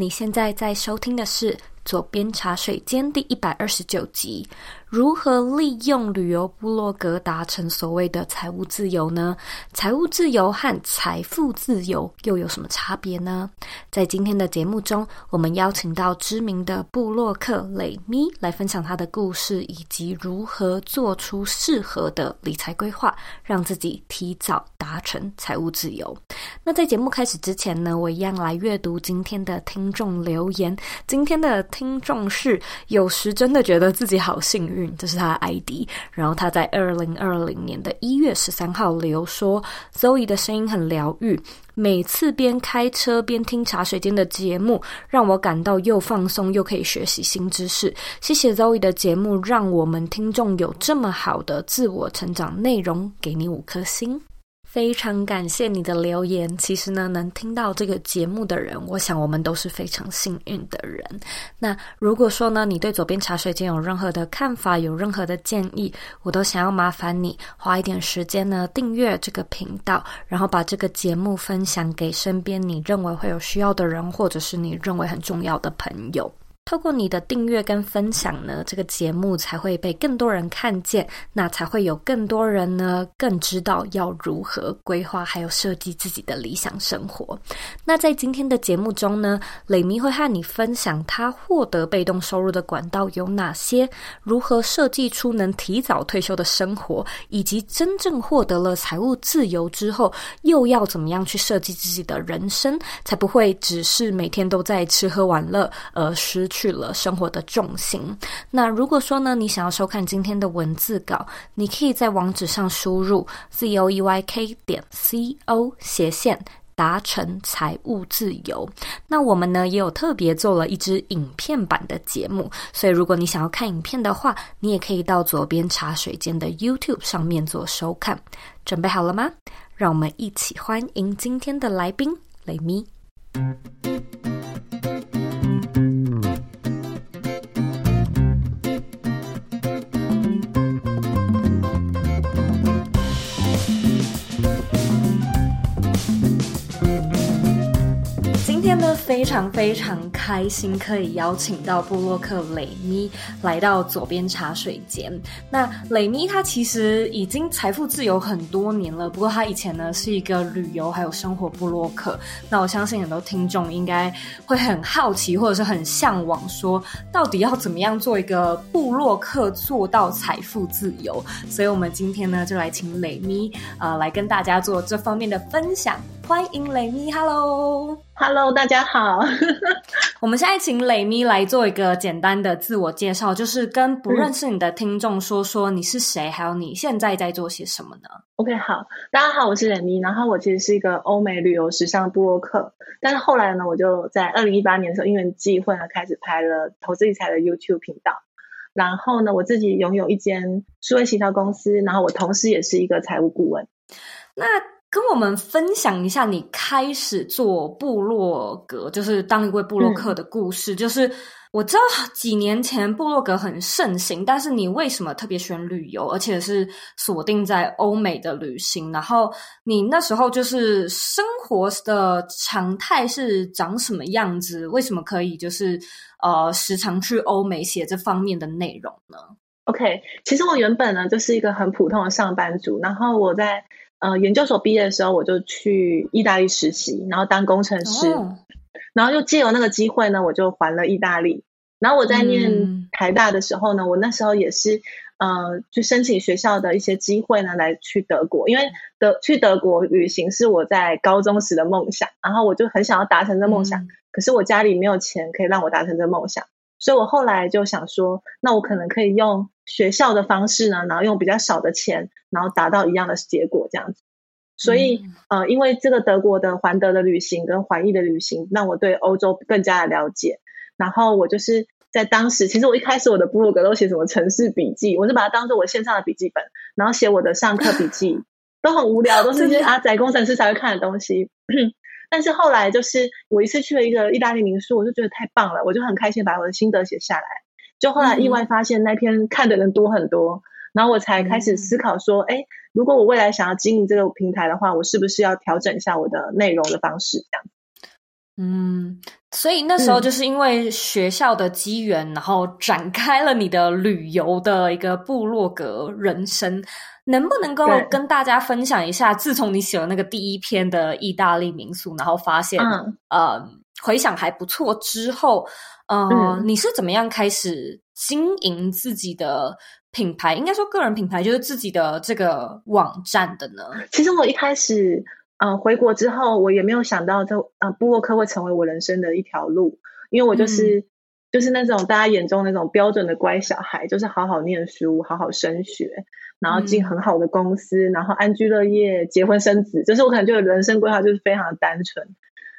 你现在在收听的是《左边茶水间》第一百二十九集。如何利用旅游部落格达成所谓的财务自由呢？财务自由和财富自由又有什么差别呢？在今天的节目中，我们邀请到知名的部落客蕾咪来分享她的故事，以及如何做出适合的理财规划，让自己提早达成财务自由。那在节目开始之前呢，我一样来阅读今天的听众留言。今天的听众是，有时真的觉得自己好幸运。这是他的 ID，然后他在二零二零年的一月十三号留说：“Zoe 的声音很疗愈，每次边开车边听茶水间的节目，让我感到又放松又可以学习新知识。谢谢 Zoe 的节目，让我们听众有这么好的自我成长内容，给你五颗星。”非常感谢你的留言。其实呢，能听到这个节目的人，我想我们都是非常幸运的人。那如果说呢，你对左边茶水间有任何的看法，有任何的建议，我都想要麻烦你花一点时间呢，订阅这个频道，然后把这个节目分享给身边你认为会有需要的人，或者是你认为很重要的朋友。透过你的订阅跟分享呢，这个节目才会被更多人看见，那才会有更多人呢更知道要如何规划还有设计自己的理想生活。那在今天的节目中呢，磊咪会和你分享他获得被动收入的管道有哪些，如何设计出能提早退休的生活，以及真正获得了财务自由之后，又要怎么样去设计自己的人生，才不会只是每天都在吃喝玩乐而失去。去了生活的重心。那如果说呢，你想要收看今天的文字稿，你可以在网址上输入 z o e y k 点 c o 斜线达成财务自由。那我们呢也有特别做了一支影片版的节目，所以如果你想要看影片的话，你也可以到左边茶水间的 YouTube 上面做收看。准备好了吗？让我们一起欢迎今天的来宾雷咪。非常非常开心，可以邀请到布洛克蕾咪来到左边茶水间。那蕾咪她其实已经财富自由很多年了，不过她以前呢是一个旅游还有生活布洛克。那我相信很多听众应该会很好奇，或者是很向往，说到底要怎么样做一个布洛克做到财富自由？所以我们今天呢就来请蕾咪呃来跟大家做这方面的分享。欢迎蕾咪，Hello，Hello，大家好。我们现在请蕾咪来做一个简单的自我介绍，就是跟不认识你的听众说说你是谁，还有你现在在做些什么呢？OK，好，大家好，我是蕾咪。然后我其实是一个欧美旅游时尚部落客，但是后来呢，我就在二零一八年的时候，因缘际会呢，开始拍了投资理财的 YouTube 频道。然后呢，我自己拥有一间数位行销公司，然后我同时也是一个财务顾问。那跟我们分享一下你开始做部落格，就是当一位部落客的故事。嗯、就是我知道几年前部落格很盛行，但是你为什么特别喜欢旅游，而且是锁定在欧美的旅行？然后你那时候就是生活的常态是长什么样子？为什么可以就是呃时常去欧美写这方面的内容呢？OK，其实我原本呢就是一个很普通的上班族，然后我在。呃，研究所毕业的时候，我就去意大利实习，然后当工程师，哦、然后又借由那个机会呢，我就环了意大利。然后我在念台大的时候呢，嗯、我那时候也是呃，去申请学校的一些机会呢，来去德国，因为德去德国旅行是我在高中时的梦想，然后我就很想要达成这梦想，嗯、可是我家里没有钱可以让我达成这梦想。所以我后来就想说，那我可能可以用学校的方式呢，然后用比较少的钱，然后达到一样的结果这样子。所以，呃，因为这个德国的环德的旅行跟环意的旅行，让我对欧洲更加的了解。然后我就是在当时，其实我一开始我的部落格都写什么城市笔记，我是把它当做我线上的笔记本，然后写我的上课笔记，都很无聊，都是一些 阿宅工程师才会看的东西。但是后来就是我一次去了一个意大利民宿，我就觉得太棒了，我就很开心把我的心得写下来。就后来意外发现那篇看的人多很多，然后我才开始思考说，哎、嗯，如果我未来想要经营这个平台的话，我是不是要调整一下我的内容的方式？这样。嗯，所以那时候就是因为学校的机缘，嗯、然后展开了你的旅游的一个部落格人生。能不能够跟大家分享一下，自从你写了那个第一篇的意大利民宿，然后发现、嗯、呃回想还不错之后，呃、嗯，你是怎么样开始经营自己的品牌？应该说个人品牌，就是自己的这个网站的呢？其实我一开始。嗯、呃，回国之后，我也没有想到这啊，布洛克会成为我人生的一条路，因为我就是、嗯、就是那种大家眼中那种标准的乖小孩，就是好好念书，好好升学，然后进很好的公司，嗯、然后安居乐业，结婚生子，就是我可能就人生规划就是非常的单纯。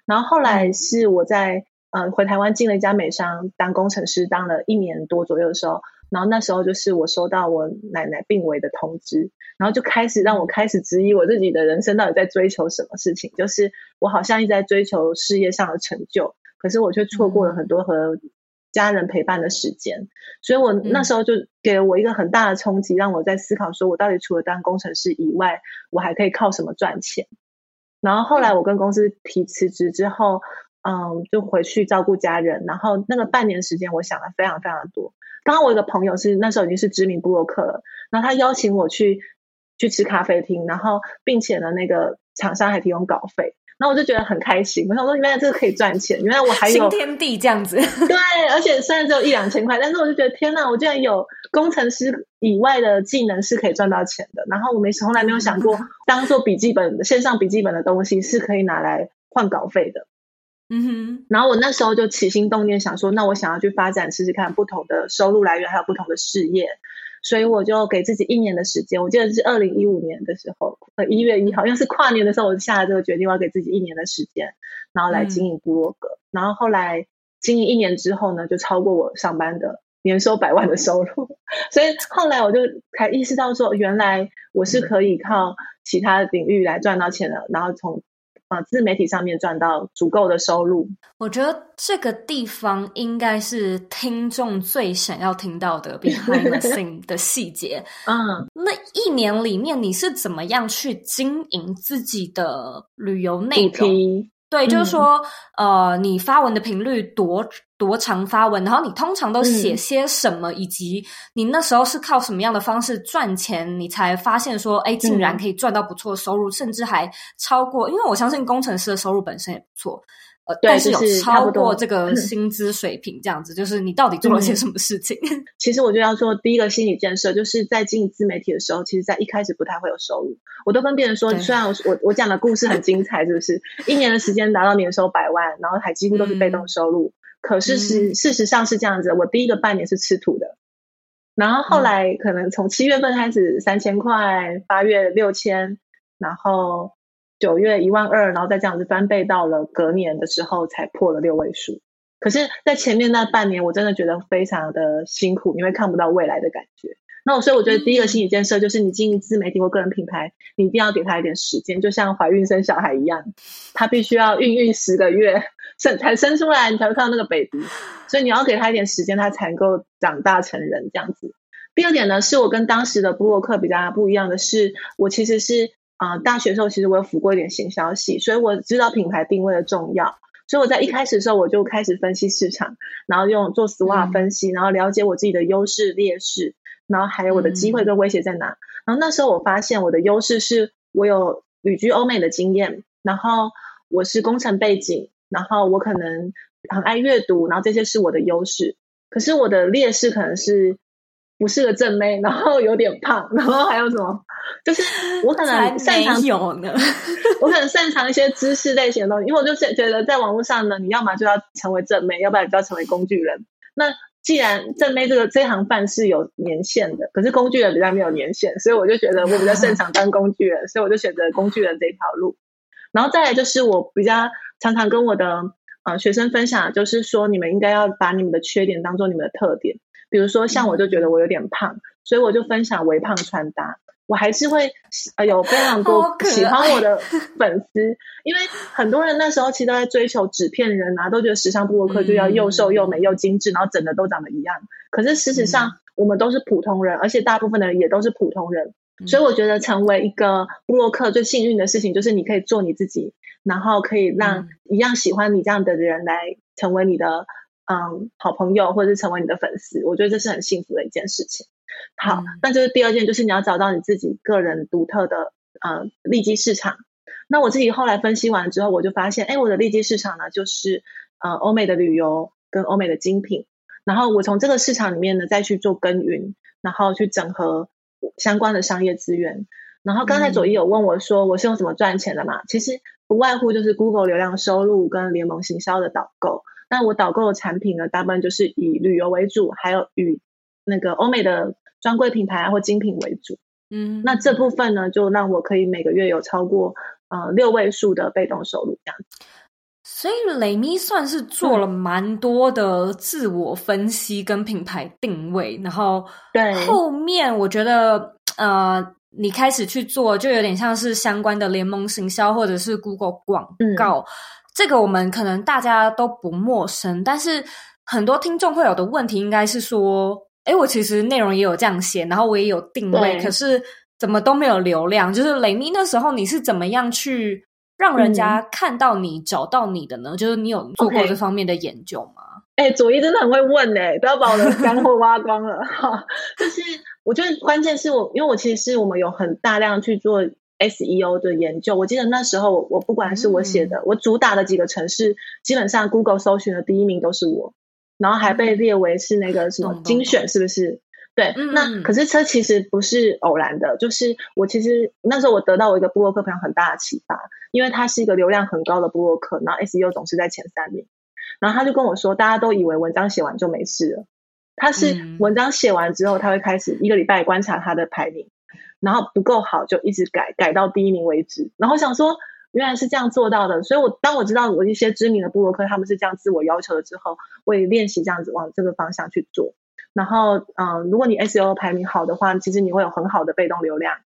然后后来是我在呃回台湾进了一家美商当工程师，当了一年多左右的时候。然后那时候就是我收到我奶奶病危的通知，然后就开始让我开始质疑我自己的人生到底在追求什么事情。就是我好像一直在追求事业上的成就，可是我却错过了很多和家人陪伴的时间。所以我那时候就给了我一个很大的冲击，让我在思考说我到底除了当工程师以外，我还可以靠什么赚钱。然后后来我跟公司提辞职之后，嗯，就回去照顾家人。然后那个半年时间，我想了非常非常的多。刚刚我有个朋友是那时候已经是知名部落客了，然后他邀请我去去吃咖啡厅，然后并且呢，那个厂商还提供稿费，然后我就觉得很开心。我想说，原来这个可以赚钱，原来我还有新天地这样子。对，而且虽然只有一两千块，但是我就觉得天哪，我居然有工程师以外的技能是可以赚到钱的。然后我没从来没有想过，当做笔记本线上笔记本的东西是可以拿来换稿费的。嗯哼，然后我那时候就起心动念想说，那我想要去发展试试看不同的收入来源，还有不同的事业，所以我就给自己一年的时间。我记得是二零一五年的时候，呃，一月一号，因为是跨年的时候，我就下了这个决定，我要给自己一年的时间，然后来经营部落格。嗯、然后后来经营一年之后呢，就超过我上班的年收百万的收入，所以后来我就才意识到说，原来我是可以靠其他领域来赚到钱的，然后从。啊，自媒体上面赚到足够的收入，我觉得这个地方应该是听众最想要听到的 behind the scene 的细节。嗯，那一年里面你是怎么样去经营自己的旅游内容？对，就是说，嗯、呃，你发文的频率多多长发文，然后你通常都写些什么，嗯、以及你那时候是靠什么样的方式赚钱，你才发现说，哎，竟然可以赚到不错的收入，嗯、甚至还超过，因为我相信工程师的收入本身也不错。呃，对但是有超过这个 薪资水平，这样子，就是你到底做了些什么事情？嗯、其实我就要做第一个心理建设，就是在经营自媒体的时候，其实在一开始不太会有收入。我都跟别人说，虽然我我我讲的故事很精彩，是不是？一年的时间达到年收百万，然后还几乎都是被动收入。嗯、可是是、嗯、事实上是这样子，我第一个半年是吃土的，然后后来可能从七月份开始三千块，八月六千，然后。九月一万二，然后再这样子翻倍，到了隔年的时候才破了六位数。可是，在前面那半年，我真的觉得非常的辛苦，因为看不到未来的感觉。那我所以我觉得第一个心理建设就是，你经营自媒体或个人品牌，你一定要给他一点时间，就像怀孕生小孩一样，他必须要孕育十个月生才生出来，你才会看到那个 baby。所以你要给他一点时间，他才能够长大成人这样子。第二点呢，是我跟当时的布洛克比较不一样的是，我其实是。啊、呃，大学的时候其实我有辅过一点行销系，所以我知道品牌定位的重要。所以我在一开始的时候我就开始分析市场，然后用做 SWOT 分析，嗯、然后了解我自己的优势劣势，然后还有我的机会跟威胁在哪。嗯、然后那时候我发现我的优势是我有旅居欧美的经验，然后我是工程背景，然后我可能很爱阅读，然后这些是我的优势。可是我的劣势可能是。不是个正妹，然后有点胖，然后还有什么？就是我可能擅长有呢，我可能擅长一些知识类型的东西，因为我就是觉得在网络上呢，你要么就要成为正妹，要不然就要成为工具人。那既然正妹这个这行饭是有年限的，可是工具人比较没有年限，所以我就觉得我比较擅长当工具人，所以我就选择工具人这条路。然后再来就是我比较常常跟我的呃学生分享，就是说你们应该要把你们的缺点当做你们的特点。比如说，像我就觉得我有点胖，嗯、所以我就分享微胖穿搭。我还是会呃有非常多喜欢我的 粉丝，因为很多人那时候其实都在追求纸片人啊，都觉得时尚布洛克就要又瘦又美又精致，然后整的都长得一样。可是事实上，我们都是普通人，而且大部分的人也都是普通人。所以我觉得成为一个布洛克最幸运的事情，就是你可以做你自己，然后可以让一样喜欢你这样的人来成为你的嗯好朋友，或者是成为你的粉丝。我觉得这是很幸福的一件事情。好，那、嗯、就是第二件，就是你要找到你自己个人独特的呃利基市场。那我自己后来分析完之后，我就发现，哎，我的利基市场呢，就是呃欧美的旅游跟欧美的精品。然后我从这个市场里面呢，再去做耕耘，然后去整合相关的商业资源。然后刚才左一有问我说，我是用什么赚钱的嘛？嗯、其实不外乎就是 Google 流量收入跟联盟行销的导购。那我导购的产品呢，大部分就是以旅游为主，还有与那个欧美的专柜品牌或精品为主。嗯，那这部分呢，就让我可以每个月有超过呃六位数的被动收入这样子。所以雷咪算是做了蛮多的自我分析跟品牌定位，嗯、然后对后面我觉得呃，你开始去做就有点像是相关的联盟行销或者是 Google 广告，嗯、这个我们可能大家都不陌生，但是很多听众会有的问题应该是说，哎，我其实内容也有这样写，然后我也有定位，可是怎么都没有流量？就是雷米那时候你是怎么样去？让人家看到你、嗯、找到你的呢？就是你有做过这方面的研究吗？哎、okay. 欸，左一真的很会问哎、欸，不要把我的 干货挖光了哈。就是我觉得关键是我，因为我其实是我们有很大量去做 SEO 的研究。我记得那时候我，不管是我写的、嗯，我主打的几个城市，基本上 Google 搜寻的第一名都是我，然后还被列为是那个什么精选，是不是？嗯对，那可是这其实不是偶然的，就是我其实那时候我得到我一个部落客朋友很大的启发，因为他是一个流量很高的部落客，然后 SEO 总是在前三名，然后他就跟我说，大家都以为文章写完就没事了，他是文章写完之后，他会开始一个礼拜观察他的排名，然后不够好就一直改，改到第一名为止，然后想说原来是这样做到的，所以我当我知道我一些知名的布洛克他们是这样自我要求了之后，我也练习这样子往这个方向去做。然后，嗯、呃，如果你 SEO 排名好的话，其实你会有很好的被动流量。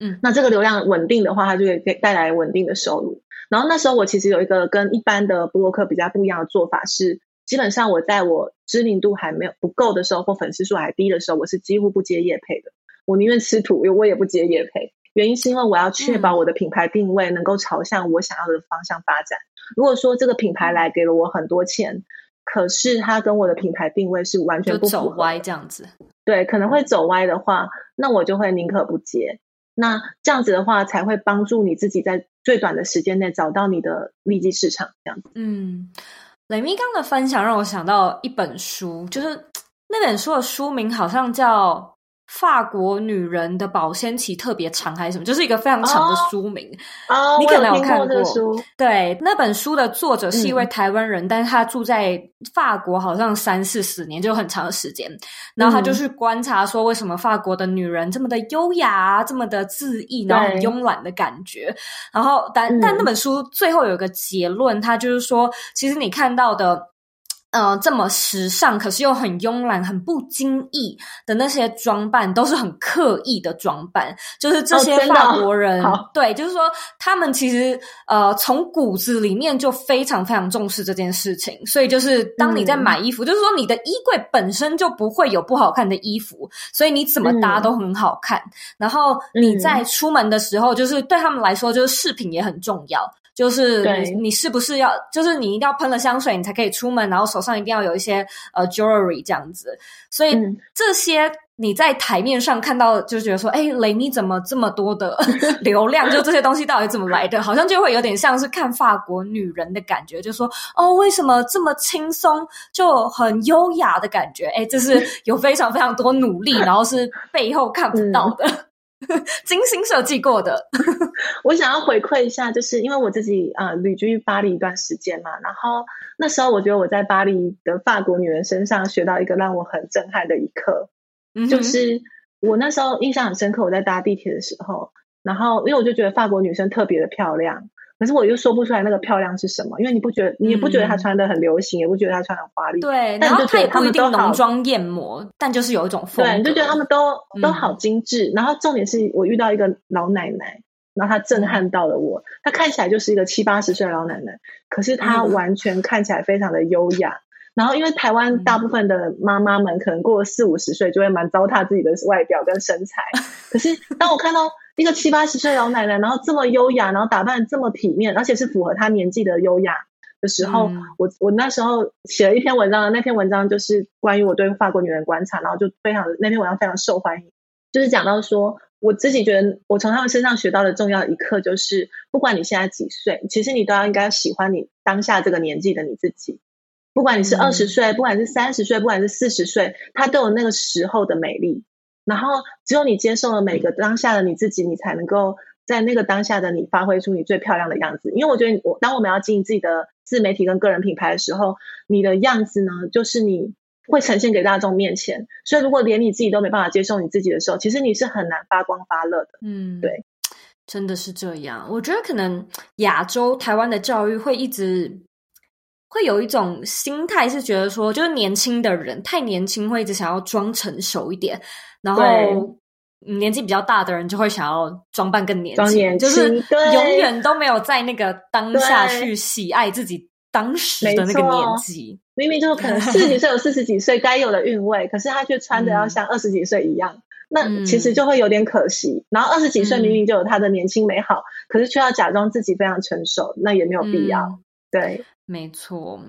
嗯，那这个流量稳定的话，它就会给带来稳定的收入。然后那时候我其实有一个跟一般的布洛克比较不一样的做法是，基本上我在我知名度还没有不够的时候，或粉丝数还低的时候，我是几乎不接业配的。我宁愿吃土，我也不接业配。原因是因为我要确保我的品牌定位能够朝向我想要的方向发展。如果说这个品牌来给了我很多钱，可是它跟我的品牌定位是完全不走歪这样子。对，可能会走歪的话，那我就会宁可不接。那这样子的话，才会帮助你自己在最短的时间内找到你的利基市场。这样子。嗯，雷米刚的分享让我想到一本书，就是 那本书的书名好像叫。法国女人的保鲜期特别长还是什么？就是一个非常长的书名。哦，你可能有看过。过书对，那本书的作者是一位台湾人，嗯，但是他住在法国，好像三四十年，就很长的时间。然后他就去观察说，为什么法国的女人这么的优雅，这么的恣意，然后很慵懒的感觉。然后，但但那本书最后有一个结论，他就是说，其实你看到的。呃，这么时尚，可是又很慵懒、很不经意的那些装扮，都是很刻意的装扮。就是这些法国人，哦、对，就是说他们其实呃，从骨子里面就非常非常重视这件事情。所以，就是当你在买衣服，嗯、就是说你的衣柜本身就不会有不好看的衣服，所以你怎么搭都很好看。嗯、然后你在出门的时候，就是对他们来说，就是饰品也很重要。就是你，你是不是要？就是你一定要喷了香水，你才可以出门，然后手上一定要有一些呃 jewelry 这样子。所以、嗯、这些你在台面上看到，就觉得说，哎，雷米怎么这么多的 流量？就这些东西到底怎么来的？好像就会有点像是看法国女人的感觉，就说哦，为什么这么轻松，就很优雅的感觉？哎，这是 有非常非常多努力，然后是背后看不到的。嗯精心设计过的，我想要回馈一下，就是因为我自己呃旅居巴黎一段时间嘛，然后那时候我觉得我在巴黎的法国女人身上学到一个让我很震撼的一课，嗯，就是我那时候印象很深刻，我在搭地铁的时候，然后因为我就觉得法国女生特别的漂亮。可是我又说不出来那个漂亮是什么，因为你不觉得，你也不觉得她穿的很流行，嗯，也不觉得她穿的很华丽。对，然后她也不一定浓妆艳抹，但就是有一种风格。对，你就觉得她们都都好精致，嗯。然后重点是我遇到一个老奶奶，然后她震撼到了我。她看起来就是一个七八十岁的老奶奶，可是她完全看起来非常的优雅。嗯，然后因为台湾大部分的妈妈们可能过了四五十岁就会蛮糟蹋自己的外表跟身材，可是当我看到。一个七八十岁老奶奶，然后这么优雅，然后打扮这么体面，而且是符合她年纪的优雅的时候，嗯、我我那时候写了一篇文章，那篇文章就是关于我对法国女人观察，然后就非常那篇文章非常受欢迎，就是讲到说，我自己觉得我从他们身上学到的重要一课就是，不管你现在几岁，其实你都要应该喜欢你当下这个年纪的你自己，不管你是二十岁，不管是三十岁，不管是四十岁，它都有那个时候的美丽。然后，只有你接受了每个当下的你自己，你才能够在那个当下的你发挥出你最漂亮的样子。因为我觉得，我当我们要经营自己的自媒体跟个人品牌的时候，你的样子呢，就是你会呈现给大众面前。所以，如果连你自己都没办法接受你自己的时候，其实你是很难发光发热的。嗯，对，真的是这样。我觉得可能亚洲台湾的教育会一直会有一种心态，是觉得说，就是年轻的人太年轻，会一直想要装成熟一点。然后年纪比较大的人就会想要装扮更年轻，年轻就是永远都没有在那个当下去喜爱自己当时的那个年纪。明明就可能四十几岁有四十几岁该有的韵味，可是他却穿的要像二十几岁一样，嗯、那其实就会有点可惜。然后二十几岁明明就有他的年轻美好，嗯、可是却要假装自己非常成熟，那也没有必要。嗯、对。没错，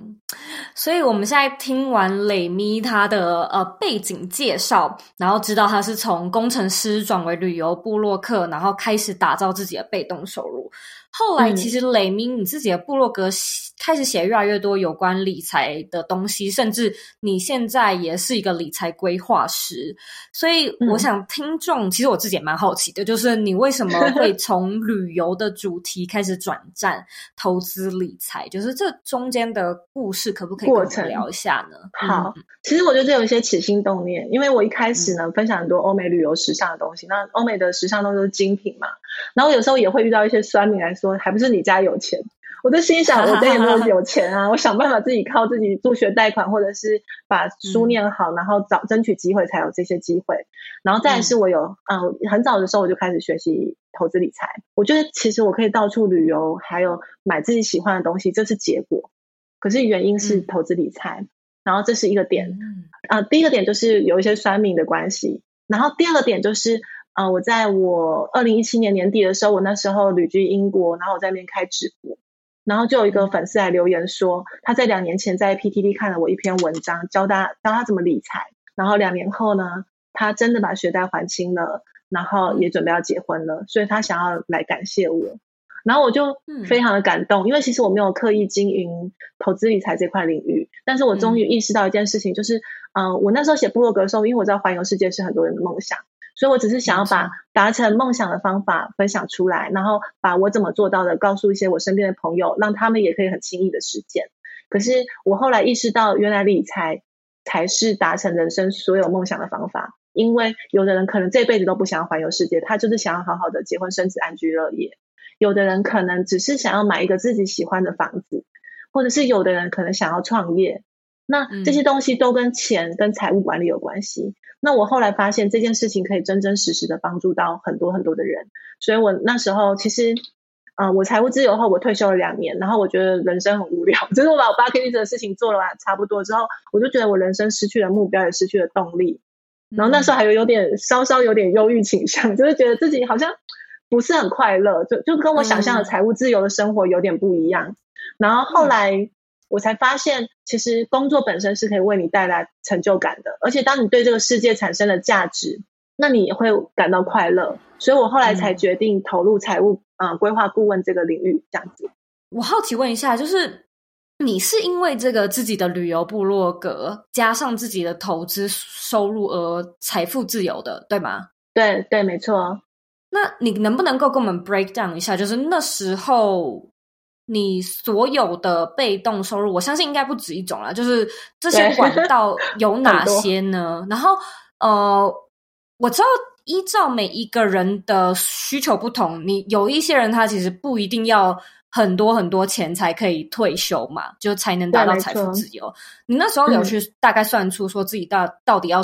所以我们现在听完蕾咪她的呃背景介绍，然后知道她是从工程师转为旅游部落客，然后开始打造自己的被动收入。后来，其实雷明你自己的部落格开始写越来越多有关理财的东西，甚至你现在也是一个理财规划师。所以，我想听众、嗯、其实我自己也蛮好奇的，就是你为什么会 从旅游的主题开始转战投资理财？就是这中间的故事，可不可以过程聊一下呢？好，其实我觉得这有一些起心动念，因为我一开始呢、嗯、分享很多欧美旅游时尚的东西，那欧美的时尚都是精品嘛，然后有时候也会遇到一些酸民来说。说还不是你家有钱，我就心想，我家也没有有钱啊，我想办法自己靠自己助学贷款，或者是把书念好，然后找争取机会才有这些机会。然后再来是我有，嗯、呃，很早的时候我就开始学习投资理财。我觉得其实我可以到处旅游，还有买自己喜欢的东西，这是结果。可是原因是投资理财，然后这是一个点。啊、呃，第一个点就是有一些酸民的关系，然后第二个点就是。啊、呃，我在我二零一七年年底的时候，我那时候旅居英国，然后我在那边开直播，然后就有一个粉丝来留言说，他在两年前在 PTT 看了我一篇文章，教他教他怎么理财，然后两年后呢，他真的把学贷还清了，然后也准备要结婚了，所以他想要来感谢我，然后我就非常的感动，因为其实我没有刻意经营投资理财这块领域，但是我终于意识到一件事情，就是，嗯、呃，我那时候写部落格的时候，因为我知道环游世界是很多人的梦想。所以我只是想要把达成梦想的方法分享出来，然后把我怎么做到的告诉一些我身边的朋友，让他们也可以很轻易的实践。可是我后来意识到，原来理财才是达成人生所有梦想的方法。因为有的人可能这辈子都不想要环游世界，他就是想要好好的结婚生子、安居乐业；有的人可能只是想要买一个自己喜欢的房子，或者是有的人可能想要创业。那这些东西都跟钱、跟财务管理有关系。那我后来发现这件事情可以真真实实的帮助到很多很多的人，所以我那时候其实，呃，我财务自由后，我退休了两年，然后我觉得人生很无聊，就是我把我 bucket list 的事情做了完差不多之后，我就觉得我人生失去了目标，也失去了动力，然后那时候还有有点稍稍有点忧郁倾向，就是觉得自己好像不是很快乐，就就跟我想象的财务自由的生活有点不一样，然后后来。我才发现，其实工作本身是可以为你带来成就感的，而且当你对这个世界产生了价值，那你也会感到快乐。所以我后来才决定投入财务啊、嗯呃、规划顾问这个领域，这样子。我好奇问一下，就是你是因为这个自己的旅游部落格加上自己的投资收入而财富自由的，对吗？对对，没错。那你能不能够跟我们 break down 一下，就是那时候？你所有的被动收入，我相信应该不止一种啦。就是这些管道有哪些呢？然后，呃，我知道依照每一个人的需求不同，你有一些人他其实不一定要很多很多钱才可以退休嘛，就才能达到财富自由。你那时候有去大概算出说自己到到底要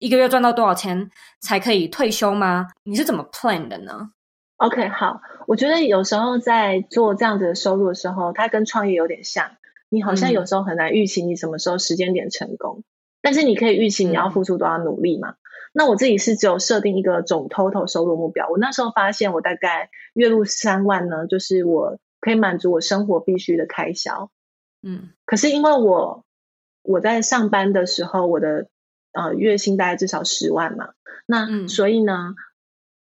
一个月赚到多少钱才可以退休吗？你是怎么 plan 的呢？OK，好，我觉得有时候在做这样子的收入的时候，它跟创业有点像。你好像有时候很难预期你什么时候时间点成功，嗯、但是你可以预期你要付出多少努力嘛。嗯、那我自己是只有设定一个总 total 收入目标。我那时候发现，我大概月入三万呢，就是我可以满足我生活必须的开销。嗯，可是因为我我在上班的时候，我的呃月薪大概至少十万嘛，那所以呢，嗯、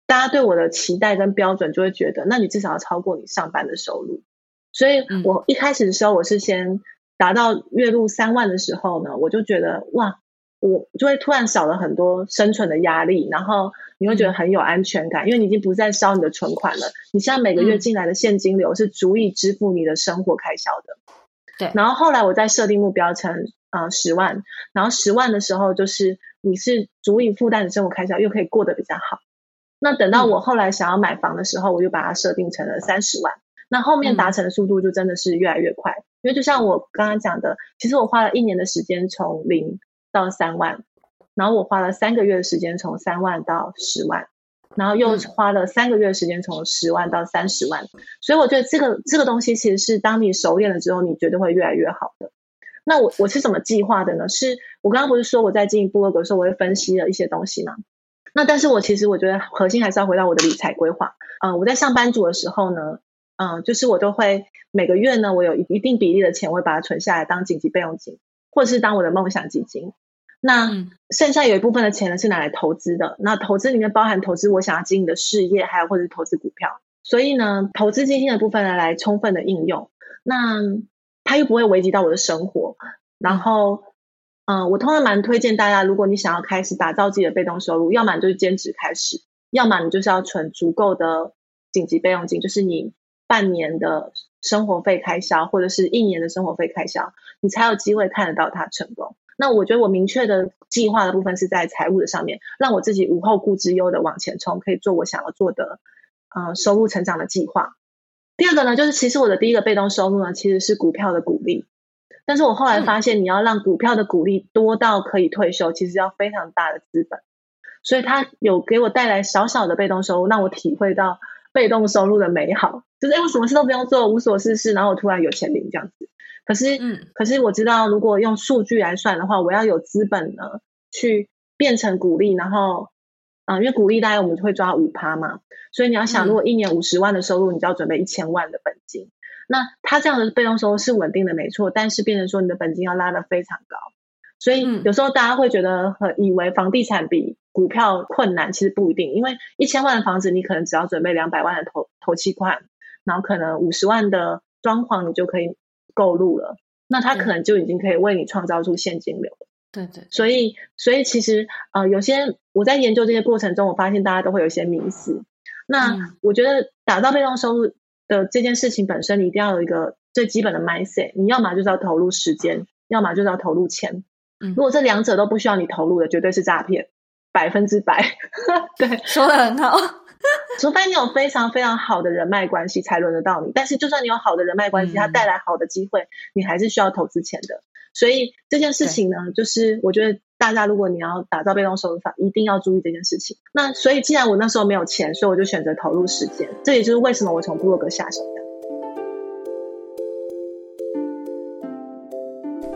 大家对我的期待跟标准就会觉得，那你至少要超过你上班的收入。所以我一开始的时候，我是先达到月入三万的时候呢，我就觉得哇，我就会突然少了很多生存的压力，然后你会觉得很有安全感，因为你已经不再烧你的存款了，你现在每个月进来的现金流是足以支付你的生活开销的。对。然后后来我再设定目标成呃十万，然后十万的时候就是你是足以负担的生活开销，又可以过得比较好。那等到我后来想要买房的时候，我就把它设定成了三十万。那后面达成的速度就真的是越来越快，嗯、因为就像我刚刚讲的，其实我花了一年的时间从零到三万，然后我花了三个月的时间从三万到十万，然后又花了三个月的时间从十万到三十万，所以我觉得这个这个东西其实是当你熟练了之后，你绝对会越来越好的。那我我是怎么计划的呢？是我刚刚不是说我在经营部落格的时候，我会分析了一些东西吗？那但是我其实我觉得核心还是要回到我的理财规划。嗯、呃，我在上班族的时候呢。嗯，就是我都会每个月呢，我有一定比例的钱，我会把它存下来当紧急备用金，或者是当我的梦想基金。那剩下有一部分的钱呢，是拿来投资的。那投资里面包含投资我想要经营的事业，还有或者是投资股票。所以呢，投资基金的部分呢，来充分的应用，那它又不会危及到我的生活。然后，嗯，我通常蛮推荐大家，如果你想要开始打造自己的被动收入，要么就是兼职开始，要么你就是要存足够的紧急备用金，就是你。半年的生活费开销，或者是一年的生活费开销，你才有机会看得到它成功。那我觉得我明确的计划的部分是在财务的上面，让我自己无后顾之忧的往前冲，可以做我想要做的，呃，收入成长的计划。第二个呢，就是其实我的第一个被动收入呢，其实是股票的股利。但是我后来发现，你要让股票的股利多到可以退休，其实要非常大的资本。所以它有给我带来小小的被动收入，让我体会到被动收入的美好。就是哎，我什么事都不用做，无所事事，然后我突然有钱领这样子。可是，嗯，可是我知道，如果用数据来算的话，我要有资本呢，去变成股利，然后，嗯、呃，因为股利大概我们就会抓五趴嘛，所以你要想，如果一年五十万的收入，你就要准备一千万的本金。嗯、那它这样的被动收入是稳定的，没错，但是变成说你的本金要拉得非常高。所以有时候大家会觉得很以为房地产比股票困难，其实不一定，因为一千万的房子，你可能只要准备两百万的投投期款。然后可能五十万的装潢你就可以购入了，那他可能就已经可以为你创造出现金流了。对对，所以所以其实呃，有些我在研究这些过程中，我发现大家都会有一些迷思。那我觉得打造被动收入的这件事情本身，你一定要有一个最基本的 mindset，你要么就是要投入时间，要么就是要投入钱。嗯，如果这两者都不需要你投入的，绝对是诈骗，百分之百。对，说的很好。除非你有非常非常好的人脉关系，才轮得到你。但是，就算你有好的人脉关系，它带来好的机会，你还是需要投资钱的。所以这件事情呢，就是我觉得大家如果你要打造被动收入法，一定要注意这件事情。那所以，既然我那时候没有钱，所以我就选择投入时间。这也就是为什么我从部落格下手。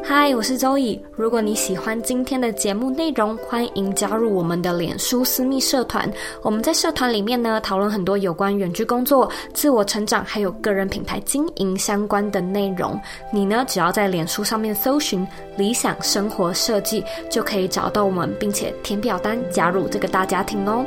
嗨，我是周乙。如果你喜欢今天的节目内容，欢迎加入我们的脸书私密社团。我们在社团里面呢，讨论很多有关远距工作、自我成长，还有个人品牌经营相关的内容。你呢，只要在脸书上面搜寻“理想生活设计”，就可以找到我们，并且填表单加入这个大家庭哦。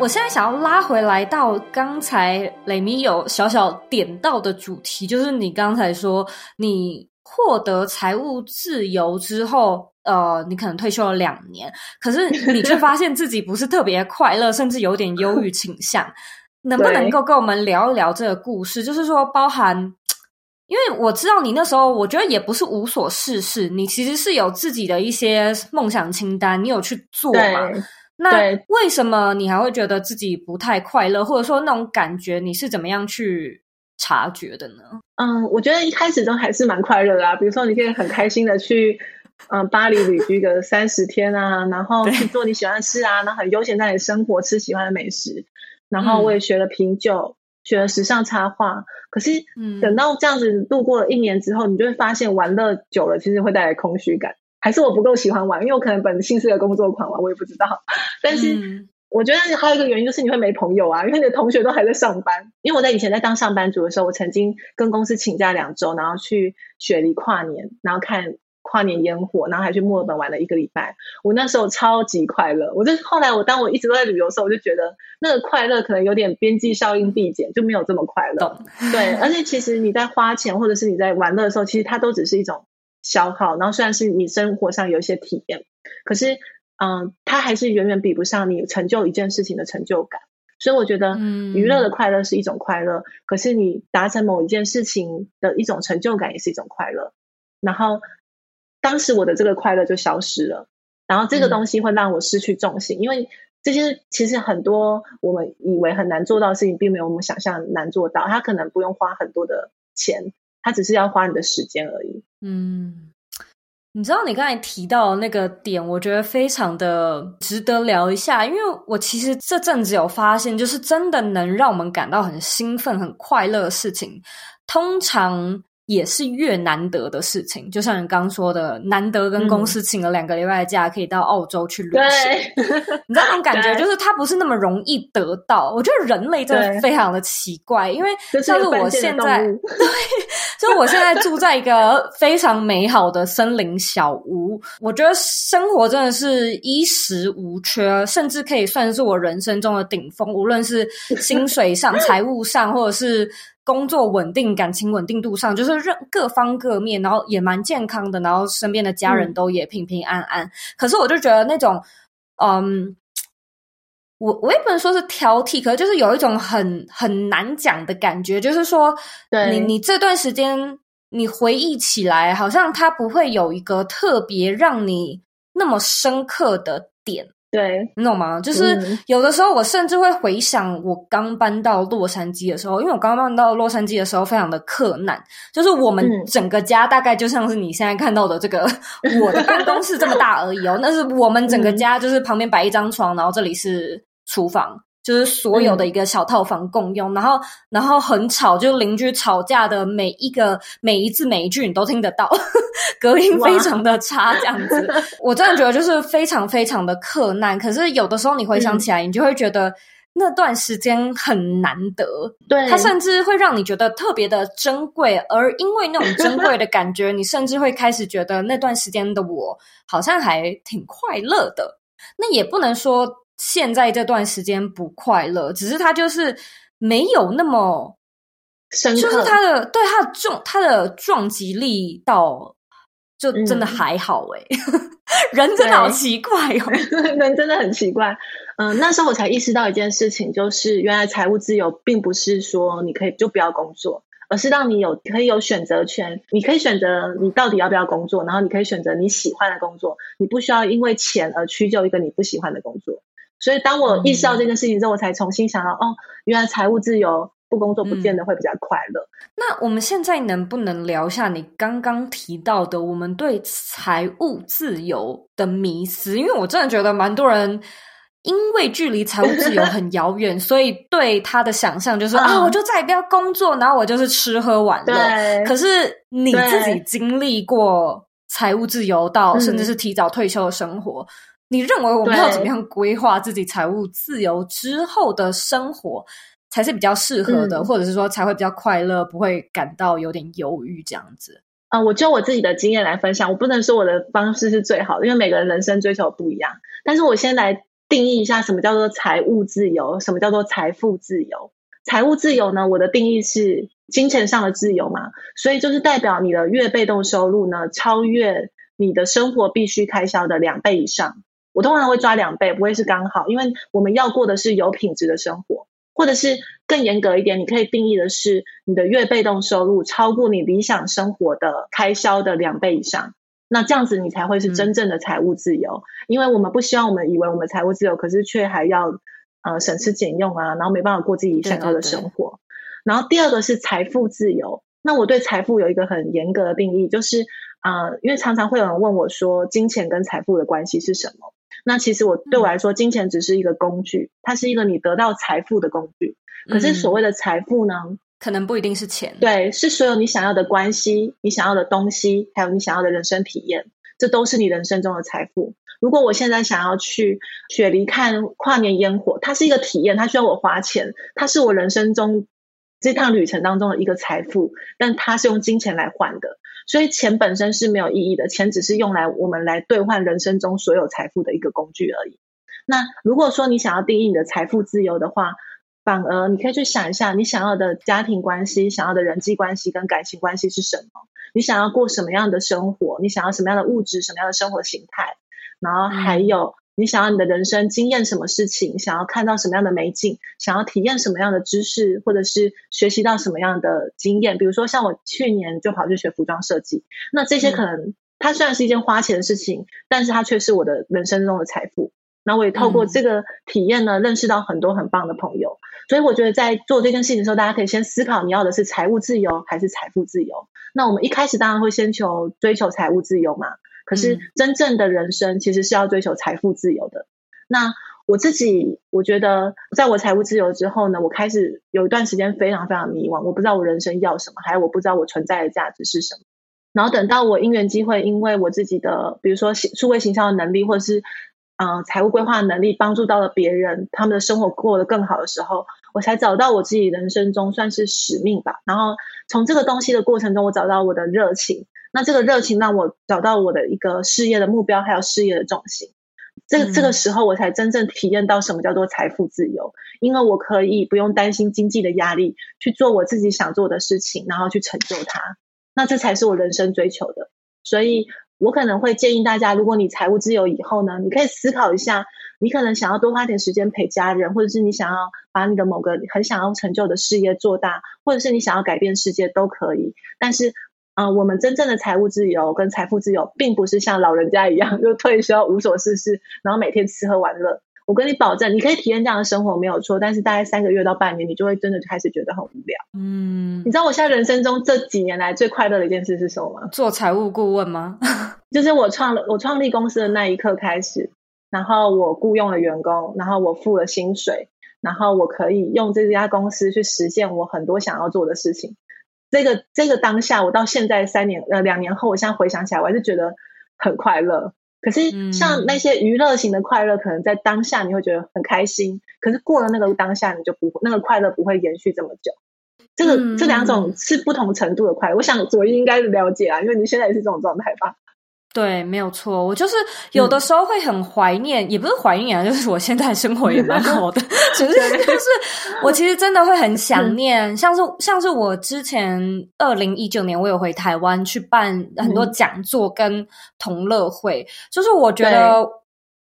我现在想要拉回来到刚才雷米有小小点到的主题，就是你刚才说你获得财务自由之后，呃，你可能退休了两年，可是你却发现自己不是特别快乐，甚至有点忧郁倾向。能不能够跟我们聊一聊这个故事？就是说，包含，因为我知道你那时候，我觉得也不是无所事事，你其实是有自己的一些梦想清单，你有去做嘛？那为什么你还会觉得自己不太快乐，或者说那种感觉你是怎么样去察觉的呢？嗯，我觉得一开始都还是蛮快乐的啊。比如说，你可以很开心的去嗯巴黎旅居个三十天啊，然后去做你喜欢的事啊，然后很悠闲在你生活，吃喜欢的美食。然后我也学了品酒，嗯、学了时尚插画。可是，等到这样子度过了一年之后，你就会发现玩乐久了，其实会带来空虚感。还是我不够喜欢玩？因为我可能本性是个工作狂嘛，我也不知道。但是我觉得还有一个原因就是你会没朋友啊，因为你的同学都还在上班。因为我在以前在当上班族的时候，我曾经跟公司请假两周，然后去雪梨跨年，然后看。跨年烟火，然后还去墨尔本玩了一个礼拜。我那时候超级快乐。我就后来，我当我一直都在旅游的时候，我就觉得那个快乐可能有点边际效应递减，就没有这么快乐。懂。对，而且其实你在花钱或者是你在玩乐的时候，其实它都只是一种消耗。然后虽然是你生活上有一些体验，可是嗯，它还是远远比不上你成就一件事情的成就感。所以我觉得，娱乐的快乐是一种快乐，嗯，可是你达成某一件事情的一种成就感也是一种快乐。然后。当时我的这个快乐就消失了，然后这个东西会让我失去重心，嗯、因为这些其实很多我们以为很难做到的事情，并没有我们想象难做到。它可能不用花很多的钱，他只是要花你的时间而已。嗯，你知道你刚才提到那个点，我觉得非常的值得聊一下，因为我其实这阵子有发现，就是真的能让我们感到很兴奋、很快乐的事情，通常。也是越难得的事情，就像你刚刚说的，难得跟公司请了两个礼拜的假，可以到澳洲去旅行。你知道那种感觉，就是它不是那么容易得到。我觉得人类真的非常的奇怪，因为像是我现在，对，就是我现在住在一个非常美好的森林小屋，我觉得生活真的是衣食无缺，甚至可以算是我人生中的顶峰，无论是薪水上、财务上，或者是。工作稳定、感情稳定度上，就是任各方各面，然后也蛮健康的，然后身边的家人都也平平安安。嗯、可是我就觉得那种，嗯，我我也不能说是挑剔，可是就是有一种很很难讲的感觉，就是说，对你你这段时间你回忆起来，好像它不会有一个特别让你那么深刻的点。对，你懂吗？就是有的时候，我甚至会回想我刚搬到洛杉矶的时候，因为我刚搬到洛杉矶的时候非常的困难，就是我们整个家大概就像是你现在看到的这个 我的办公室这么大而已哦，那是我们整个家，就是旁边摆一张床，然后这里是厨房。就是所有的一个小套房共用，嗯、然后然后很吵，就邻居吵架的每一个每一字每一句你都听得到，隔音非常的差，这样子，我真的觉得就是非常非常的克难。可是有的时候你回想起来，嗯、你就会觉得那段时间很难得，对，它甚至会让你觉得特别的珍贵，而因为那种珍贵的感觉，你甚至会开始觉得那段时间的我好像还挺快乐的。那也不能说。现在这段时间不快乐，只是他就是没有那么深刻，就是他的对他的重他的撞击力到就真的还好哎、欸嗯、人真的好奇怪哦，人真的很奇怪。嗯、呃，那时候我才意识到一件事情，就是原来财务自由并不是说你可以就不要工作，而是让你有可以有选择权，你可以选择你到底要不要工作，然后你可以选择你喜欢的工作，你不需要因为钱而屈就一个你不喜欢的工作。所以，当我意识到这件事情之后，我才重新想到，嗯、哦，原来财务自由不工作不见得会比较快乐。嗯。那我们现在能不能聊一下你刚刚提到的我们对财务自由的迷思？因为我真的觉得蛮多人因为距离财务自由很遥远，所以对他的想象就是啊、我就再也不要工作，然后我就是吃喝玩乐。可是你自己经历过财务自由到甚至是提早退休的生活。嗯你认为我们要怎么样规划自己财务自由之后的生活才是比较适合的，嗯、或者是说才会比较快乐，不会感到有点犹豫这样子？啊、呃，我就我自己的经验来分享，我不能说我的方式是最好的，因为每个人人生追求不一样。但是我先来定义一下什么叫做财务自由，什么叫做财富自由。财务自由呢，我的定义是金钱上的自由嘛，所以就是代表你的月被动收入呢，超越你的生活必须开销的两倍以上。我通常会抓两倍，不会是刚好，因为我们要过的是有品质的生活，或者是更严格一点，你可以定义的是你的月被动收入超过你理想生活的开销的两倍以上，那这样子你才会是真正的财务自由。嗯、因为我们不希望我们以为我们财务自由，可是却还要呃省吃俭用啊，然后没办法过自己想要的生活。对对对。然后第二个是财富自由，那我对财富有一个很严格的定义，就是呃，因为常常会有人问我说，金钱跟财富的关系是什么？那其实我对我来说，金钱只是一个工具，它是一个你得到财富的工具。可是所谓的财富呢，可能不一定是钱。对，是所有你想要的关系、你想要的东西，还有你想要的人生体验。这都是你人生中的财富。如果我现在想要去雪梨看跨年烟火，它是一个体验，它需要我花钱，它是我人生中这趟旅程当中的一个财富，但它是用金钱来换的，所以钱本身是没有意义的，钱只是用来我们来兑换人生中所有财富的一个工具而已。那如果说你想要定义你的财富自由的话，反而你可以去想一下，你想要的家庭关系、想要的人际关系跟感情关系是什么？你想要过什么样的生活？你想要什么样的物质、什么样的生活形态？然后还有你想要你的人生经验什么事情？想要看到什么样的美景？想要体验什么样的知识，或者是学习到什么样的经验？比如说像我去年就跑去学服装设计，那这些可能它虽然是一件花钱的事情，但是它却是我的人生中的财富。那我也透过这个体验呢，认识到很多很棒的朋友。所以我觉得在做这件事情的时候，大家可以先思考你要的是财务自由还是财富自由。那我们一开始当然会先求追求财务自由嘛，可是真正的人生其实是要追求财富自由的。嗯、那我自己我觉得，在我财务自由之后呢，我开始有一段时间非常非常迷惘，我不知道我人生要什么，还有我不知道我存在的价值是什么。然后等到我因缘机会，因为我自己的比如说数位形象的能力，或者是嗯，财务规划能力帮助到了别人，他们的生活过得更好的时候，我才找到我自己人生中算是使命吧。然后从这个东西的过程中，我找到我的热情。那这个热情让我找到我的一个事业的目标，还有事业的重心。这这个时候，我才真正体验到什么叫做财富自由，因为我可以不用担心经济的压力，去做我自己想做的事情，然后去成就它。那这才是我人生追求的。所以。我可能会建议大家，如果你财务自由以后呢，你可以思考一下，你可能想要多花点时间陪家人，或者是你想要把你的某个很想要成就的事业做大，或者是你想要改变世界都可以。但是，嗯、呃，我们真正的财务自由跟财富自由，并不是像老人家一样，就退休无所事事，然后每天吃喝玩乐。我跟你保证，你可以体验这样的生活没有错，但是大概三个月到半年，你就会真的就开始觉得很无聊。嗯，你知道我现在人生中这几年来最快乐的一件事是什么吗？做财务顾问吗？就是我创了我创立公司的那一刻开始，然后我雇佣了员工，然后我付了薪水，然后我可以用这家公司去实现我很多想要做的事情。这个这个当下，我到现在三年呃两年后，我现在回想起来，我还是觉得很快乐。可是，像那些娱乐型的快乐，可能在当下你会觉得很开心，可是过了那个当下，你就不会那个快乐不会延续这么久。这个这两种是不同程度的快乐，我想左一应该了解啊，因为你现在也是这种状态吧。对，没有错。我就是有的时候会很怀念，嗯、也不是怀念啊，就是我现在生活也蛮好的。只是就是我其实真的会很想念，嗯、像是像是我之前二零一九年，我有回台湾去办很多讲座跟同乐会，嗯、就是我觉得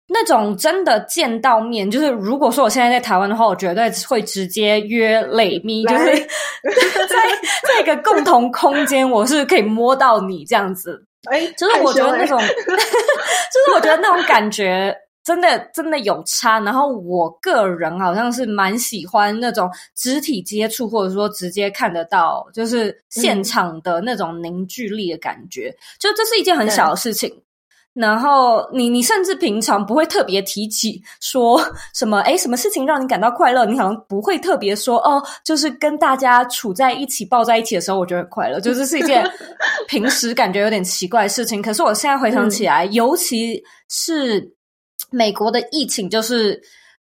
那种真的见到面，就是如果说我现在在台湾的话，我绝对会直接约磊咪，就是 在在一个共同空间，我是可以摸到你这样子。哎，就是我觉得那种，就是我觉得那种感觉真的真的有差。然后我个人好像是蛮喜欢那种肢体接触，或者说直接看得到，就是现场的那种凝聚力的感觉。嗯、就这是一件很小的事情。然后你你甚至平常不会特别提起说什么，诶，什么事情让你感到快乐？你好像不会特别说哦，就是跟大家处在一起抱在一起的时候，我觉得很快乐。就是是一件平时感觉有点奇怪的事情。可是我现在回想起来，嗯、尤其是美国的疫情，就是。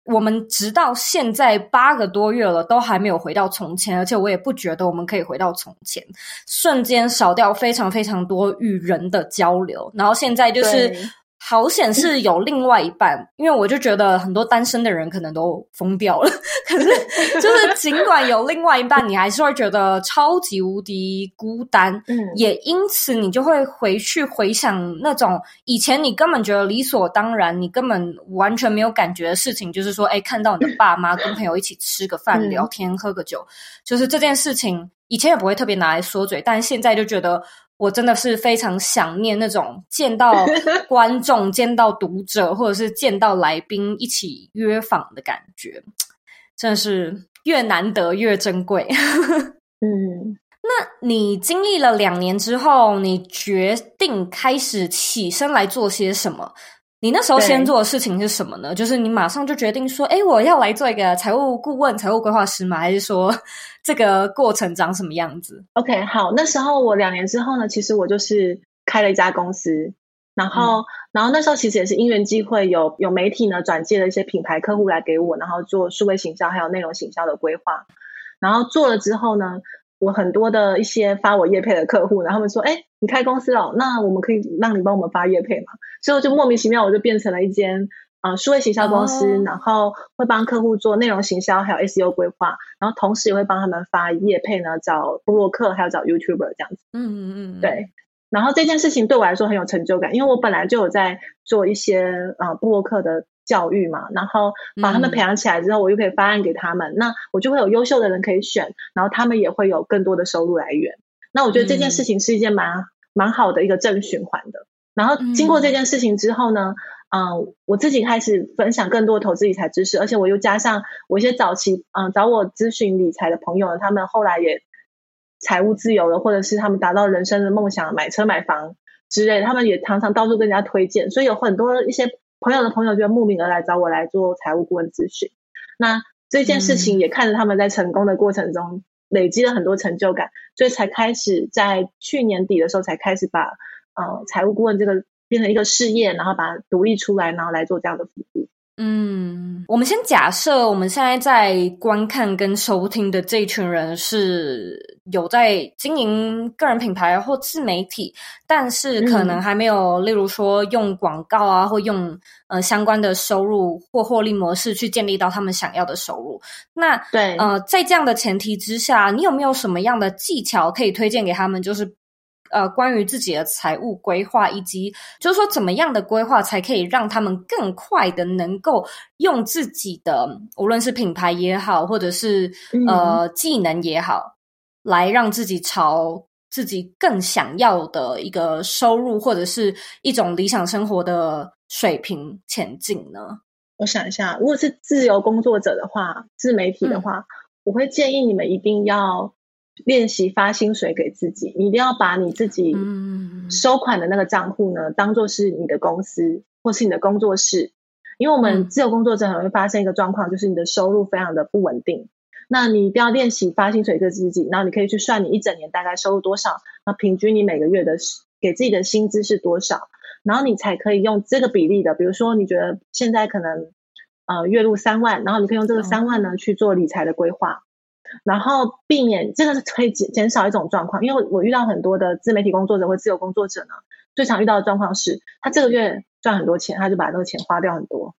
我们直到现在八个多月了，都还没有回到从前，而且我也不觉得我们可以回到从前。瞬间少掉非常非常多与人的交流，然后现在就是。好险是有另外一半，因为我就觉得很多单身的人可能都疯掉了。可是，就是尽管有另外一半，你还是会觉得超级无敌孤单。嗯，也因此你就会回去回想那种以前你根本觉得理所当然，你根本完全没有感觉的事情，就是说，哎，看到你的爸妈跟朋友一起吃个饭、聊天、喝个酒，就是这件事情，以前也不会特别拿来说嘴，但是现在就觉得。我真的是非常想念那种见到 观众、见到读者，或者是见到来宾一起约访的感觉，真的是越难得越珍贵。嗯，那你经历了两年之后，你决定开始起身来做些什么？你那时候先做的事情是什么呢？就是你马上就决定说：“诶，我要来做一个财务顾问、财务规划师吗？”还是说这个过程长什么样子？OK，好，那时候我两年之后呢，其实我就是开了一家公司。然后，嗯、然后那时候其实也是因缘机会有，有有媒体呢转介了一些品牌客户来给我，然后做数位行销还有内容行销的规划。然后做了之后呢，我很多的一些发我业配的客户，然后他们说：“哎，你开公司了，那我们可以让你帮我们发业配嘛？”所以我就莫名其妙，我就变成了一间呃数位行销公司，哦、然后会帮客户做内容行销，还有 SEO 规划，然后同时也会帮他们发业配呢，找布洛克，还有找 YouTuber 这样子。嗯嗯嗯，对。然后这件事情对我来说很有成就感，因为我本来就有在做一些呃布洛克的教育嘛，然后把他们培养起来之后，我又可以发案给他们，嗯、那我就会有优秀的人可以选，然后他们也会有更多的收入来源。那我觉得这件事情是一件蛮、嗯、蛮好的一个正循环的。然后经过这件事情之后呢，嗯、呃，我自己开始分享更多投资理财知识，而且我又加上我一些早期嗯、呃、找我咨询理财的朋友，他们后来也。财务自由了，或者是他们达到人生的梦想，买车买房之类，他们也常常到处跟人家推荐，所以有很多一些朋友的朋友就慕名而来找我来做财务顾问咨询。那这件事情也看着他们在成功的过程中、嗯、累积了很多成就感，所以才开始在去年底的时候才开始把呃财务顾问这个变成一个事业，然后把它独立出来，然后来做这样的服务。嗯，我们先假设我们现在在观看跟收听的这一群人是有在经营个人品牌或自媒体，但是可能还没有，例如说用广告啊，或用呃相关的收入或获利模式去建立到他们想要的收入。那对，呃，在这样的前提之下，你有没有什么样的技巧可以推荐给他们？就是。呃，关于自己的财务规划，以及就是说，怎么样的规划才可以让他们更快的能够用自己的，无论是品牌也好，或者是呃技能也好，来让自己朝自己更想要的一个收入，或者是一种理想生活的水平前进呢？我想一下，如果是自由工作者的话，自媒体的话，嗯、我会建议你们一定要。练习发薪水给自己，你一定要把你自己收款的那个账户呢，当做是你的公司或是你的工作室。因为我们自由工作者很容易发生一个状况，就是你的收入非常的不稳定。那你一定要练习发薪水给自己，然后你可以去算你一整年大概收入多少，那平均你每个月的给自己的薪资是多少，然后你才可以用这个比例的，比如说你觉得现在可能呃月入三万，然后你可以用这个三万呢去做理财的规划。然后避免这个是可以减减少一种状况，因为我遇到很多的自媒体工作者或自由工作者呢，最常遇到的状况是，他这个月赚很多钱，他就把那个钱花掉很多，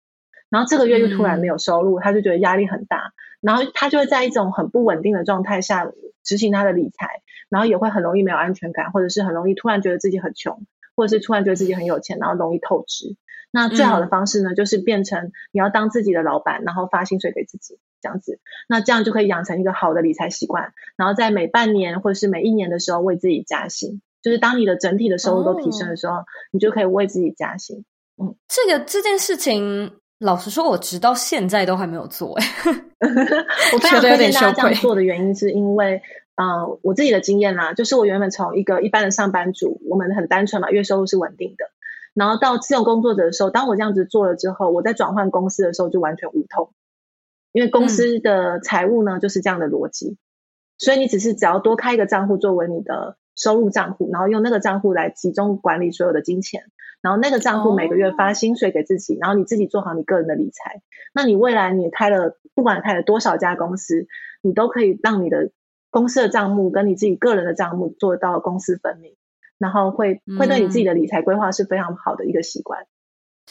然后这个月又突然没有收入，嗯、他就觉得压力很大，然后他就会在一种很不稳定的状态下执行他的理财，然后也会很容易没有安全感，或者是很容易突然觉得自己很穷，或者是突然觉得自己很有钱，然后容易透支。那最好的方式呢，就是变成你要当自己的老板，然后发薪水给自己。这样子，那这样就可以养成一个好的理财习惯，然后在每半年或者是每一年的时候为自己加薪。就是当你的整体的收入都提升的时候，哦、你就可以为自己加薪。嗯，这个这件事情，老实说，我直到现在都还没有做。哎，我非常推荐大家这样做的原因，是因为，呃，我自己的经验啦，就是我原本从一个一般的上班族，我们很单纯嘛，月收入是稳定的，然后到自由工作者的时候，当我这样子做了之后，我在转换公司的时候就完全无痛。因为公司的财务呢，就是这样的逻辑，所以你只是只要多开一个账户作为你的收入账户，然后用那个账户来集中管理所有的金钱，然后那个账户每个月发薪水给自己，然后你自己做好你个人的理财。那你未来你开了，不管开了多少家公司，你都可以让你的公司的账目跟你自己个人的账目做到公私分明，然后会会对你自己的理财规划是非常好的一个习惯。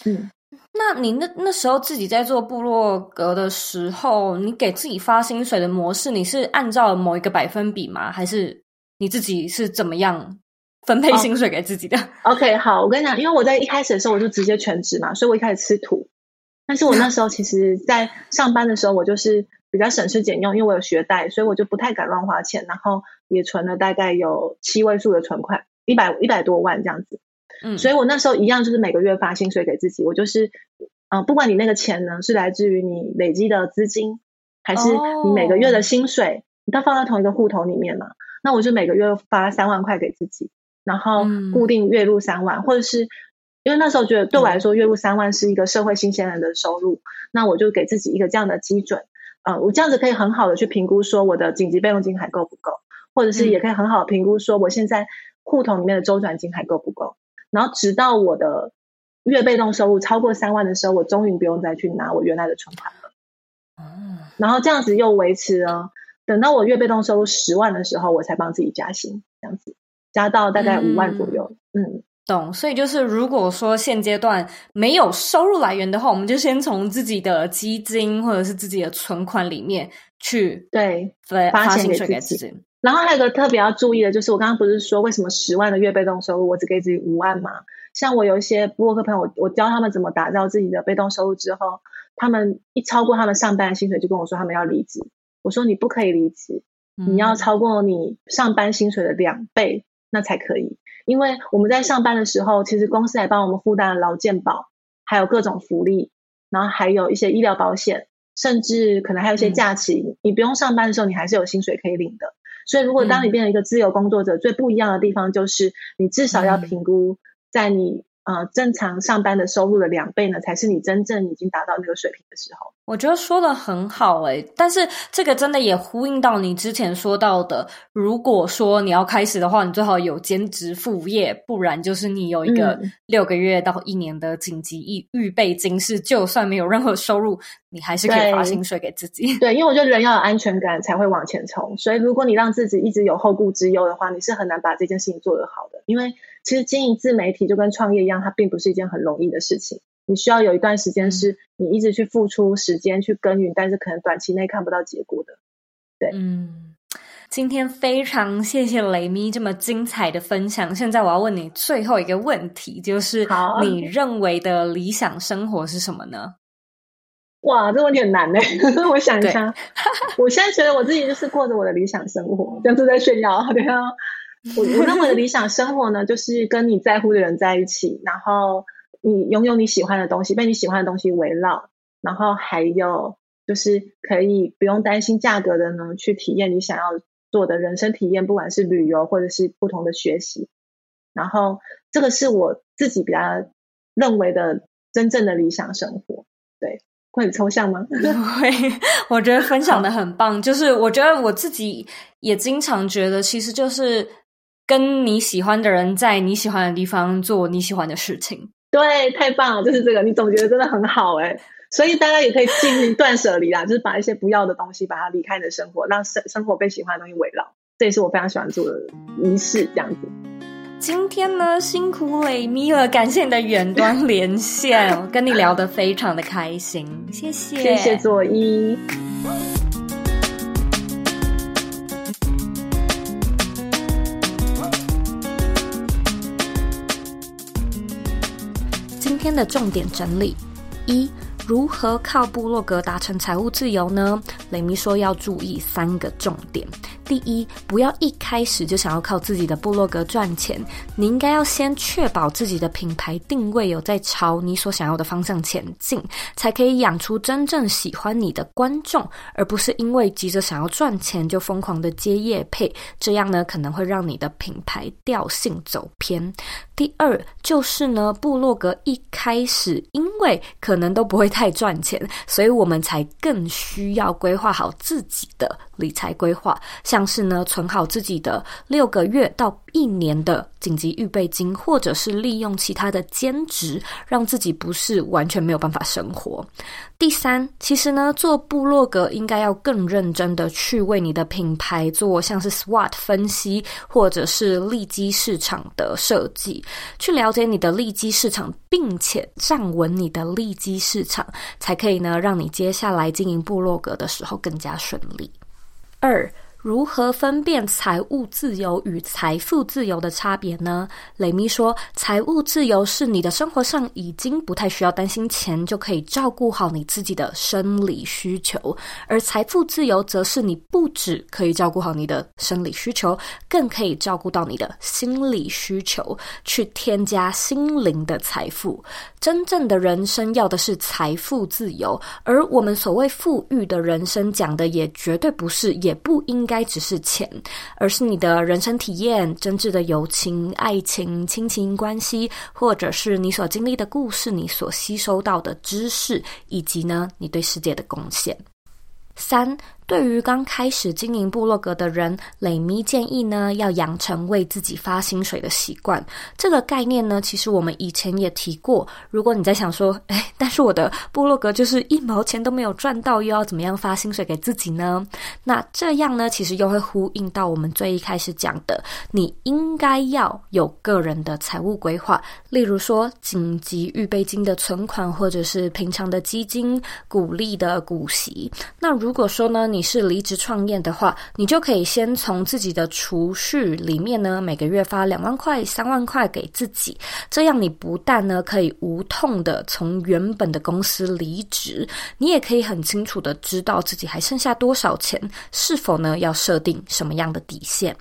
嗯。那你那那时候自己在做部落格的时候，你给自己发薪水的模式，你是按照某一个百分比吗？还是你自己是怎么样分配薪水给自己的？Oh，OK，好，我跟你讲，因为我在一开始的时候我就直接全职嘛，所以我一开始吃土。但是我那时候其实，在上班的时候，我就是比较省吃俭用，因为我有学贷，所以我就不太敢乱花钱，然后也存了大概有七位数的存款，一百一百多万这样子。嗯，所以我那时候一样，就是每个月发薪水给自己。我就是，呃，不管你那个钱呢是来自于你累积的资金，还是你每个月的薪水，你都放在同一个户头里面嘛。那我就每个月发三万块给自己，然后固定月入三万，或者是因为那时候觉得对我来说，月入三万是一个社会新鲜人的收入，那我就给自己一个这样的基准。呃，我这样子可以很好的去评估说我的紧急备用金还够不够，或者是也可以很好的评估说我现在户头里面的周转金还够不够。然后直到我的月被动收入超过三万的时候，我终于不用再去拿我原来的存款了。嗯，然后这样子又维持了，等到我月被动收入十万的时候，我才帮自己加薪，这样子加到大概五万左右。嗯。嗯懂，所以就是如果说现阶段没有收入来源的话，我们就先从自己的基金或者是自己的存款里面去对发薪水给自己。然后还有个特别要注意的就是，我刚刚不是说为什么十万的月被动收入我只给自己五万吗？像我有一些博客朋友，我我教他们怎么打造自己的被动收入之后，他们一超过他们上班的薪水，就跟我说他们要离职。我说你不可以离职，你要超过你上班薪水的两倍，那才可以。因为我们在上班的时候，其实公司还帮我们负担了劳健保，还有各种福利，然后还有一些医疗保险，甚至可能还有一些假期。嗯、你不用上班的时候，你还是有薪水可以领的。所以，如果当你变成一个自由工作者，嗯、最不一样的地方就是，你至少要评估在你。呃，正常上班的收入的两倍呢，才是你真正已经达到那个水平的时候。我觉得说的很好诶，但是这个真的也呼应到你之前说到的，如果说你要开始的话，你最好有兼职副业，不然就是你有一个六个月到一年的紧急预预备金，是就算没有任何收入，你还是可以发薪水给自己。对，因为我觉得人要有安全感才会往前冲，所以如果你让自己一直有后顾之忧的话，你是很难把这件事情做得好的，因为。其实经营自媒体就跟创业一样，它并不是一件很容易的事情。你需要有一段时间是你一直去付出时间去耕耘，但是可能短期内看不到结果的。对，嗯，今天非常谢谢雷咪这么精彩的分享。现在我要问你最后一个问题，就是你认为的理想生活是什么呢？哇，这问题很难呢。我想一下，我现在觉得我自己就是过着我的理想生活，这样子在炫耀，对啊。我我认为的理想生活呢，就是跟你在乎的人在一起，然后你拥有你喜欢的东西，被你喜欢的东西围绕，然后还有就是可以不用担心价格的呢，去体验你想要做的人生体验，不管是旅游或者是不同的学习。然后这个是我自己比较认为的真正的理想生活。对，会很抽象吗？会，我觉得分享的很棒。就是我觉得我自己也经常觉得，其实就是。跟你喜欢的人在你喜欢的地方做你喜欢的事情，对，太棒了，就是这个，你总结的真的很好哎。所以大家也可以进行断舍离啦，就是把一些不要的东西，把它离开你的生活，让生生活被喜欢的东西围绕，这也是我非常喜欢做的仪式，这样子。今天呢，辛苦雷咪了，感谢你的远端连线，跟你聊得非常的开心，谢谢，谢谢佐伊。天的重点整理一。如何靠部落格达成财务自由呢？雷米说要注意三个重点。第一，不要一开始就想要靠自己的部落格赚钱，你应该要先确保自己的品牌定位有在朝你所想要的方向前进，才可以养出真正喜欢你的观众，而不是因为急着想要赚钱就疯狂的接业配，这样呢可能会让你的品牌调性走偏。第二，就是呢，部落格一开始因为可能都不会。太赚钱，所以我们才更需要规划好自己的理财规划，像是呢，存好自己的六个月到一年的紧急预备金，或者是利用其他的兼职，让自己不是完全没有办法生活。第三，其实呢，做部落格应该要更认真的去为你的品牌做像是 SWOT 分析，或者是利基市场的设计，去了解你的利基市场，并且站稳你的利基市场，才可以呢，让你接下来经营部落格的时候更加顺利。二。如何分辨财务自由与财富自由的差别呢？雷咪说，财务自由是你的生活上已经不太需要担心钱，就可以照顾好你自己的生理需求；而财富自由则是你不只可以照顾好你的生理需求，更可以照顾到你的心理需求，去添加心灵的财富。真正的人生要的是财富自由，而我们所谓富裕的人生，讲的也绝对不是，也不应该。该只是钱，而是你的人生体验、真挚的友情、爱情、亲情关系，或者是你所经历的故事、你所吸收到的知识，以及呢，你对世界的贡献。三，对于刚开始经营部落格的人，磊咪建议呢，要养成为自己发薪水的习惯。这个概念呢，其实我们以前也提过。如果你在想说，哎，但是我的部落格就是一毛钱都没有赚到，又要怎么样发薪水给自己呢？那这样呢，其实又会呼应到我们最一开始讲的，你应该要有个人的财务规划，例如说紧急预备金的存款，或者是平常的基金、股利的股息。那如果说呢，你是离职创业的话，你就可以先从自己的储蓄里面呢，每个月发两万块、三万块给自己，这样你不但呢可以无痛的从原本的公司离职，你也可以很清楚的知道自己还剩下多少钱，是否呢要设定什么样的底线。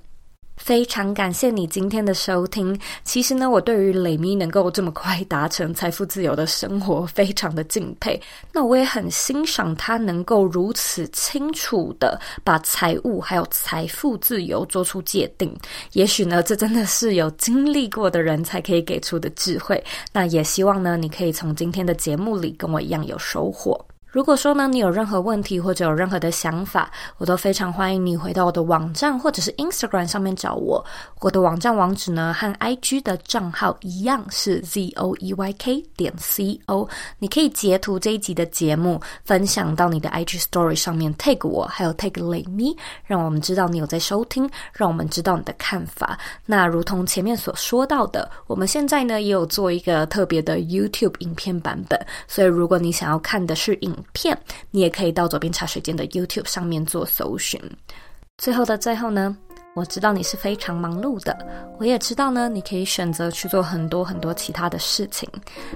非常感谢你今天的收听。其实呢，我对于磊咪能够这么快达成财富自由的生活，非常的敬佩。那我也很欣赏他能够如此清楚的把财务还有财富自由做出界定。也许呢，这真的是有经历过的人才可以给出的智慧。那也希望呢，你可以从今天的节目里跟我一样有收获。如果说呢，你有任何问题或者有任何的想法，我都非常欢迎你回到我的网站或者是 Instagram 上面找我。我的网站网址呢和 IG 的账号一样是 zoeyk 点 co。你可以截图这一集的节目，分享到你的 IG Story 上面 tag 我，还有 tag 磊咪，让我们知道你有在收听，让我们知道你的看法。那如同前面所说到的，我们现在呢也有做一个特别的 YouTube 影片版本，所以如果你想要看的是影片，你也可以到左边茶水间的 YouTube 上面做搜寻。最后的最后呢，我知道你是非常忙碌的，我也知道呢，你可以选择去做很多很多其他的事情，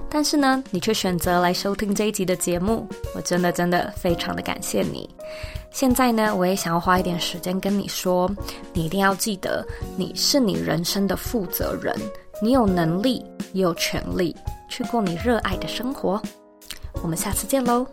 但是呢，你却选择来收听这一集的节目，我真的真的非常的感谢你。现在呢，我也想要花一点时间跟你说，你一定要记得，你是你人生的负责人，你有能力，也有权利去过你热爱的生活。我们下次见喽。